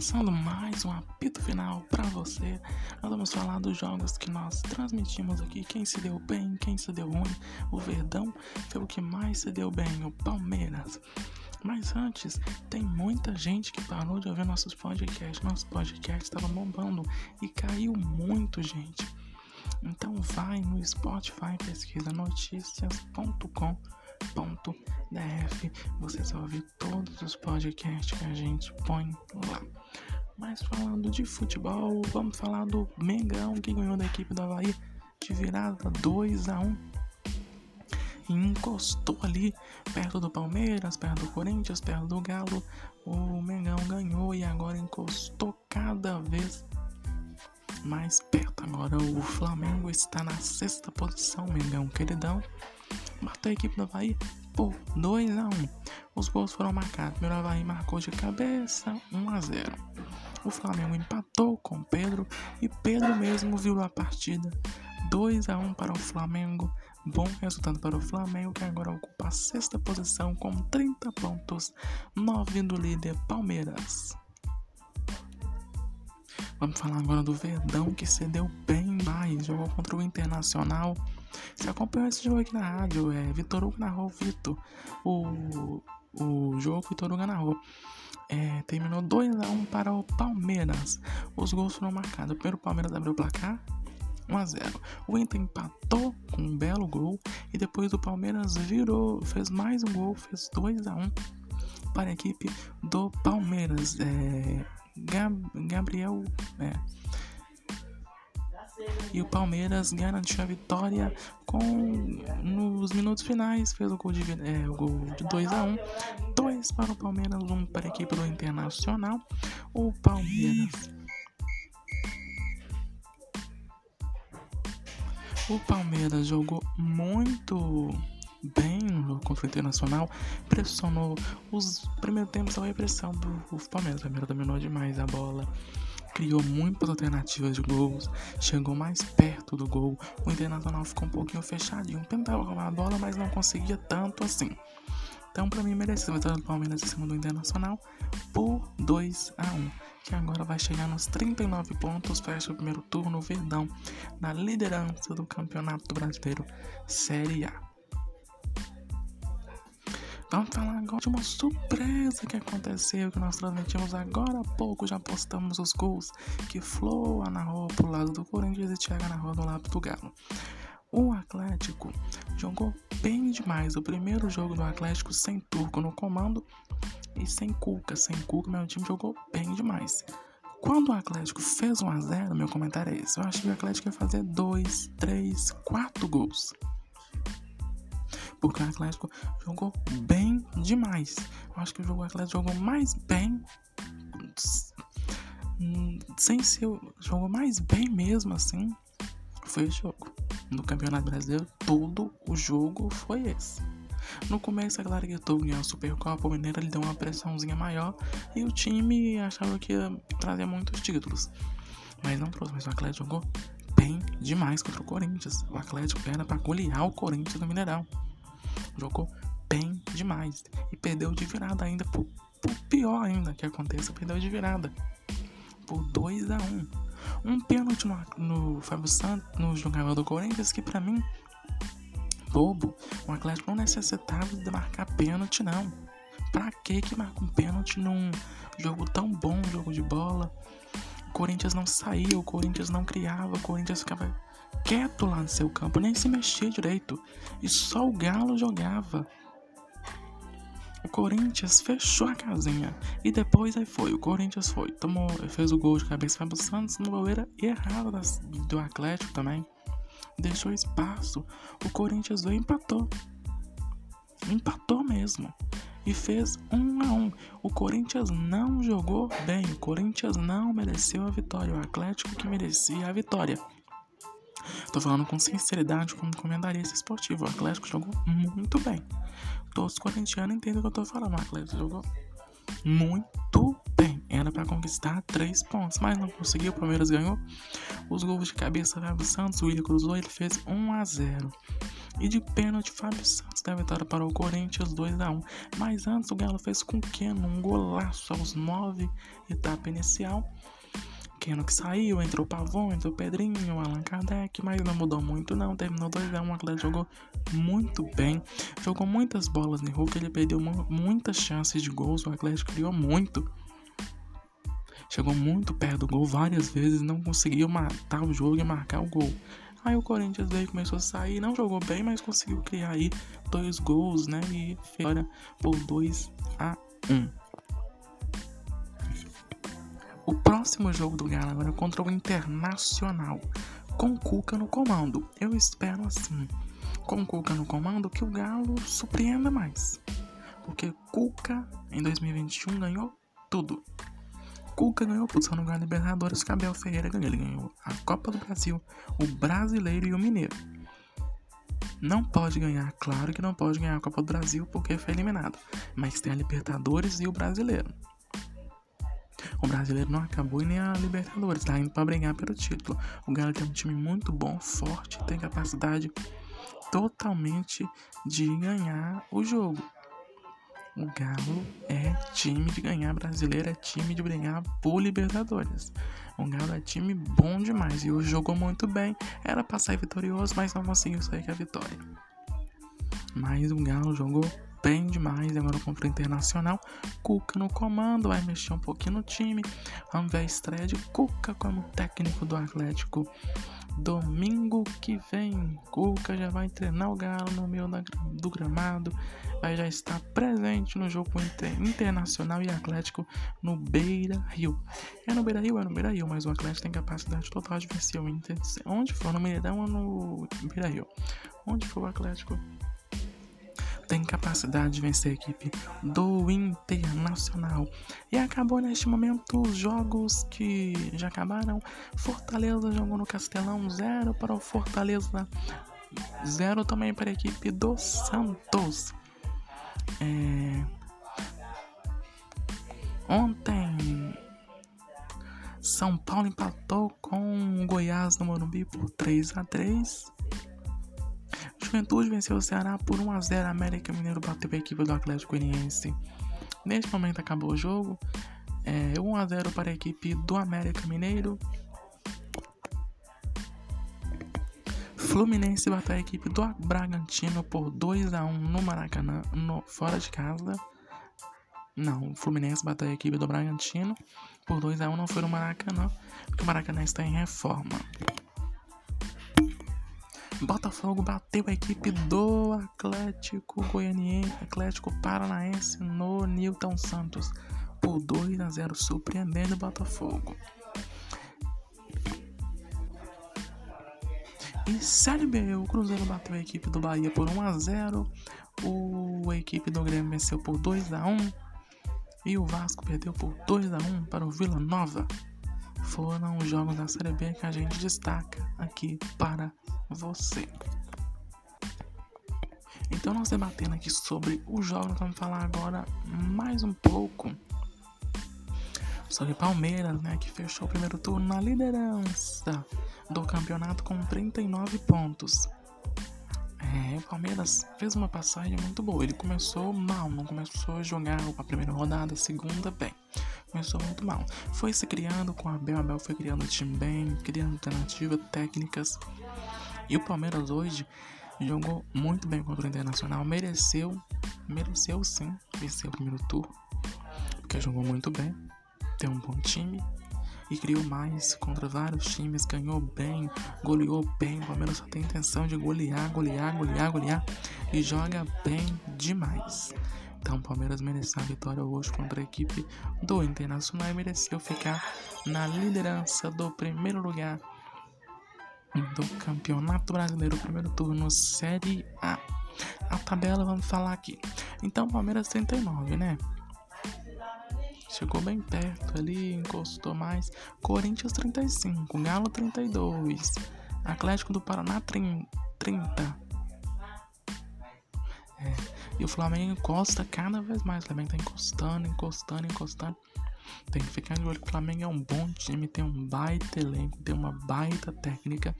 Começando mais um apito final para você, nós vamos falar dos jogos que nós transmitimos aqui, quem se deu bem, quem se deu ruim. O Verdão foi o que mais se deu bem, o Palmeiras. Mas antes, tem muita gente que parou de ouvir nossos podcasts. Nosso podcast estava bombando e caiu muito, gente. Então vai no Spotify, pesquisa noticias.com DF. Você vai ouvir todos os podcasts que a gente põe lá. Mas falando de futebol, vamos falar do Mengão que ganhou da equipe do Havaí de virada 2 a 1 e encostou ali perto do Palmeiras, perto do Corinthians, perto do Galo. O Mengão ganhou e agora encostou cada vez mais perto. Agora o Flamengo está na sexta posição, Mengão queridão matou a equipe do Havaí por 2 a 1 Os gols foram marcados. Primeiro Havaí marcou de cabeça 1 a 0 O Flamengo empatou com Pedro e Pedro mesmo viu a partida 2 a 1 para o Flamengo. Bom resultado para o Flamengo, que agora ocupa a sexta posição com 30 pontos, 9 do líder Palmeiras. Vamos falar agora do Verdão, que cedeu bem mais, jogou contra o Internacional você acompanhou esse jogo aqui na rádio, é Vitor Hugo narrou Vitor. O, o jogo Vitor Hugo narrou. É, terminou 2x1 um para o Palmeiras. Os gols foram marcados. Primeiro o Palmeiras abriu o placar. 1x0. O Inter empatou com um belo gol. E depois o Palmeiras virou, fez mais um gol, fez 2x1 para a equipe do Palmeiras. É, Gab, Gabriel. É, e o Palmeiras garantiu a vitória com nos minutos finais fez o gol de, é, o gol de 2 a 1 um, 2 para o Palmeiras, 1 um para a equipe do Internacional. O Palmeiras O Palmeiras jogou muito bem no jogo contra o Internacional, pressionou os primeiros tempos da repressão do Palmeiras. O Palmeiras dominou demais a bola, criou muitas alternativas de gols, chegou mais perto do gol. O Internacional ficou um pouquinho fechadinho, tentava roubar a bola, mas não conseguia tanto assim. Então, para mim, mereceu a vitória do Palmeiras em cima do Internacional por 2 a 1 que agora vai chegar nos 39 pontos, fecha o primeiro turno, Verdão, na liderança do Campeonato Brasileiro Série A. Vamos falar agora de uma surpresa que aconteceu, que nós transmitimos agora há pouco, já postamos os gols que Flow narrou pro lado do Corinthians e Thiago narrou do lado do Galo. O Atlético jogou bem demais. O primeiro jogo do Atlético sem Turco no comando e sem Cuca. Sem Cuca, meu time jogou bem demais. Quando o Atlético fez 1 a 0 meu comentário é esse. Eu acho que o Atlético ia fazer 2, 3, 4 gols porque o Atlético jogou bem demais. Eu acho que o jogo Atlético jogou mais bem, sem ser, jogou mais bem mesmo assim. Foi o jogo. No Campeonato Brasileiro, todo o jogo foi esse. No começo, a galera gritou ganhar a Supercopa, o Mineiro ele deu uma pressãozinha maior e o time achava que ia trazer muitos títulos. Mas não trouxe, mas o Atlético jogou bem demais contra o Corinthians. O Atlético era para golear o Corinthians no Mineirão. Jogou bem demais. E perdeu de virada ainda. Por, por pior ainda que aconteça, perdeu de virada. Por 2 a 1 um. um pênalti no, no Fábio Santos, no jogador do Corinthians, que para mim, bobo. O Atlético não necessitava de marcar pênalti, não. Pra que que marca um pênalti num jogo tão bom, jogo de bola? O Corinthians não saía, o Corinthians não criava, o Corinthians ficava quieto lá no seu campo, nem se mexia direito. E só o Galo jogava. O Corinthians fechou a casinha. E depois aí foi. O Corinthians foi. Tomou, fez o gol de cabeça para o Santos no goleiro errado das, do Atlético também. Deixou espaço. O Corinthians veio e empatou. Empatou mesmo. E fez um a um. O Corinthians não jogou bem. O Corinthians não mereceu a vitória. O Atlético que merecia a vitória. Tô falando com sinceridade como comentarista esportivo. O Atlético jogou muito bem. Todos os corintianos entendem o que eu tô falando. O Atlético jogou muito bem. Era para conquistar três pontos, mas não conseguiu. O Palmeiras ganhou. Os gols de cabeça, Fábio Santos, o William cruzou, ele fez 1 a 0 E de pênalti, Fábio Santos da vitória para o Corinthians 2 a 1 Mas antes o Galo fez com Keno um golaço aos 9, etapa inicial. Keno que saiu, entrou Pavon, entrou Pedrinho, Allan Kardec, mas não mudou muito não, terminou 2x1, o Atlético jogou muito bem, jogou muitas bolas no Hulk, ele perdeu muitas chances de gols, o Atlético criou muito, chegou muito perto do gol várias vezes, não conseguiu matar o jogo e marcar o gol. Aí o Corinthians veio começou a sair, não jogou bem, mas conseguiu criar aí dois gols, né? E fora por 2 a 1. O próximo jogo do Galo agora é contra o Internacional, com Cuca no comando. Eu espero assim, com Cuca no comando, que o Galo surpreenda mais. Porque Cuca em 2021 ganhou tudo. Cuca ganhou posição no lugar Libertadores, Cabel Ferreira ganhou. Ele ganhou a Copa do Brasil, o Brasileiro e o Mineiro. Não pode ganhar, claro que não pode ganhar a Copa do Brasil porque foi eliminado. Mas tem a Libertadores e o Brasileiro. O brasileiro não acabou e nem a Libertadores, tá indo para brigar pelo título. O Galo tem um time muito bom, forte, tem capacidade totalmente de ganhar o jogo. O Galo é time de ganhar brasileiro, é time de brigar por Libertadores. O Galo é time bom demais e hoje jogou muito bem. Era pra sair vitorioso, mas não conseguiu sair com a vitória. Mas o Galo jogou bem demais agora contra o Internacional. Cuca no comando, vai mexer um pouquinho no time. Vamos ver a estreia de Cuca como técnico do Atlético. Domingo que vem, Cuca já vai treinar o Galo no meio do gramado vai já estar presente no jogo inter, Internacional e Atlético no Beira Rio. É no Beira Rio, é no Beira Rio, mas o Atlético tem capacidade total de vencer o Inter. Onde for, no Mineirão ou no Beira Rio. Onde for o Atlético tem capacidade de vencer a equipe do Internacional. E acabou neste momento os jogos que já acabaram. Fortaleza jogou no Castelão 0 para o Fortaleza 0 também para a equipe do Santos. É... Ontem, São Paulo empatou com o Goiás no Morumbi por 3 a 3 Juventude venceu o Ceará por 1 a 0 América Mineiro bateu a equipe do Atlético Goianiense. Neste momento acabou o jogo. É, 1 a 0 para a equipe do América Mineiro. Fluminense bateu a equipe do Bragantino por 2 a 1 no Maracanã, no, fora de casa. Não, o Fluminense bateu a equipe do Bragantino por 2 a 1 não foi no Maracanã, porque o Maracanã está em reforma. Botafogo bateu a equipe do Atlético Goianiense, Atlético Paranaense no Newton Santos por 2 a 0, surpreendendo o Botafogo. E Série B, o Cruzeiro bateu a equipe do Bahia por 1 a 0 o, a equipe do Grêmio venceu por 2 a 1 e o Vasco perdeu por 2 a 1 para o Vila Nova. Foram os jogos da Série B que a gente destaca aqui para você. Então nós debatendo aqui sobre os jogos, vamos falar agora mais um pouco sobre Palmeiras, né, que fechou o primeiro turno na liderança do campeonato com 39 pontos. É, o Palmeiras fez uma passagem muito boa. Ele começou mal, não começou a jogar a primeira rodada, a segunda bem. Começou muito mal. Foi se criando com a Abel, Abel foi criando o time bem, criando alternativas, técnicas. E o Palmeiras hoje jogou muito bem contra o Internacional, mereceu, mereceu sim vencer o primeiro turno, porque jogou muito bem, tem um bom time, e criou mais contra vários times, ganhou bem, goleou bem. O Palmeiras só tem intenção de golear, golear, golear, golear e joga bem demais. Então o Palmeiras mereceu a vitória hoje contra a equipe do Internacional e mereceu ficar na liderança do primeiro lugar do Campeonato Brasileiro, primeiro turno Série A. A tabela vamos falar aqui. Então Palmeiras 39, né? chegou bem perto ali, encostou mais. Corinthians 35, Galo 32, Atlético do Paraná 30. É, e o Flamengo encosta cada vez mais. O Flamengo tá encostando, encostando, encostando. Tem que ficar de olho que o Flamengo é um bom time, tem um baita elenco, tem uma baita técnica.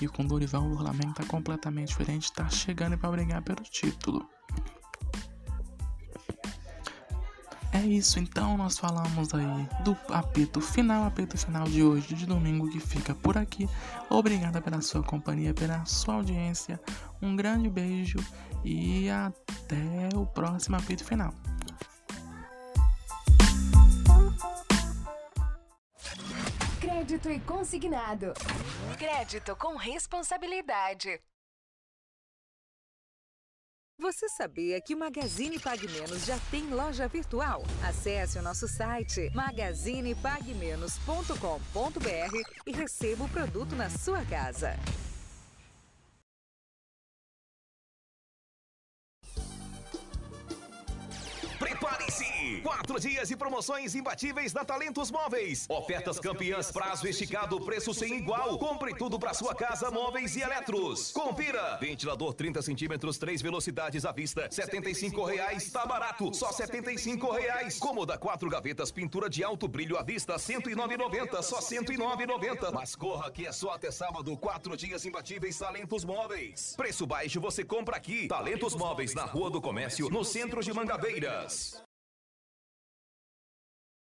E com o Dorival o Flamengo tá completamente diferente, tá chegando para brigar pelo título. É isso, então nós falamos aí do apito final, apito final de hoje, de domingo, que fica por aqui. Obrigada pela sua companhia, pela sua audiência. Um grande beijo e até o próximo apito final. Crédito e consignado. Crédito com responsabilidade. Você sabia que o Magazine Pague Menos já tem loja virtual? Acesse o nosso site magazinepagmenos.com.br e receba o produto na sua casa. Quatro dias e promoções imbatíveis na Talentos Móveis. Ofertas campeãs, prazo esticado, preço sem igual. Compre tudo para sua casa, móveis e eletros. Confira! Ventilador 30 centímetros, três velocidades à vista, R$ reais. Tá barato, só R$ reais. Cômoda, quatro gavetas, pintura de alto brilho à vista, R$ 109,90, só R$ 109,90. Mas corra que é só até sábado, quatro dias imbatíveis Talentos Móveis. Preço baixo você compra aqui. Talentos Móveis, na Rua do Comércio, no centro de Mangabeiras.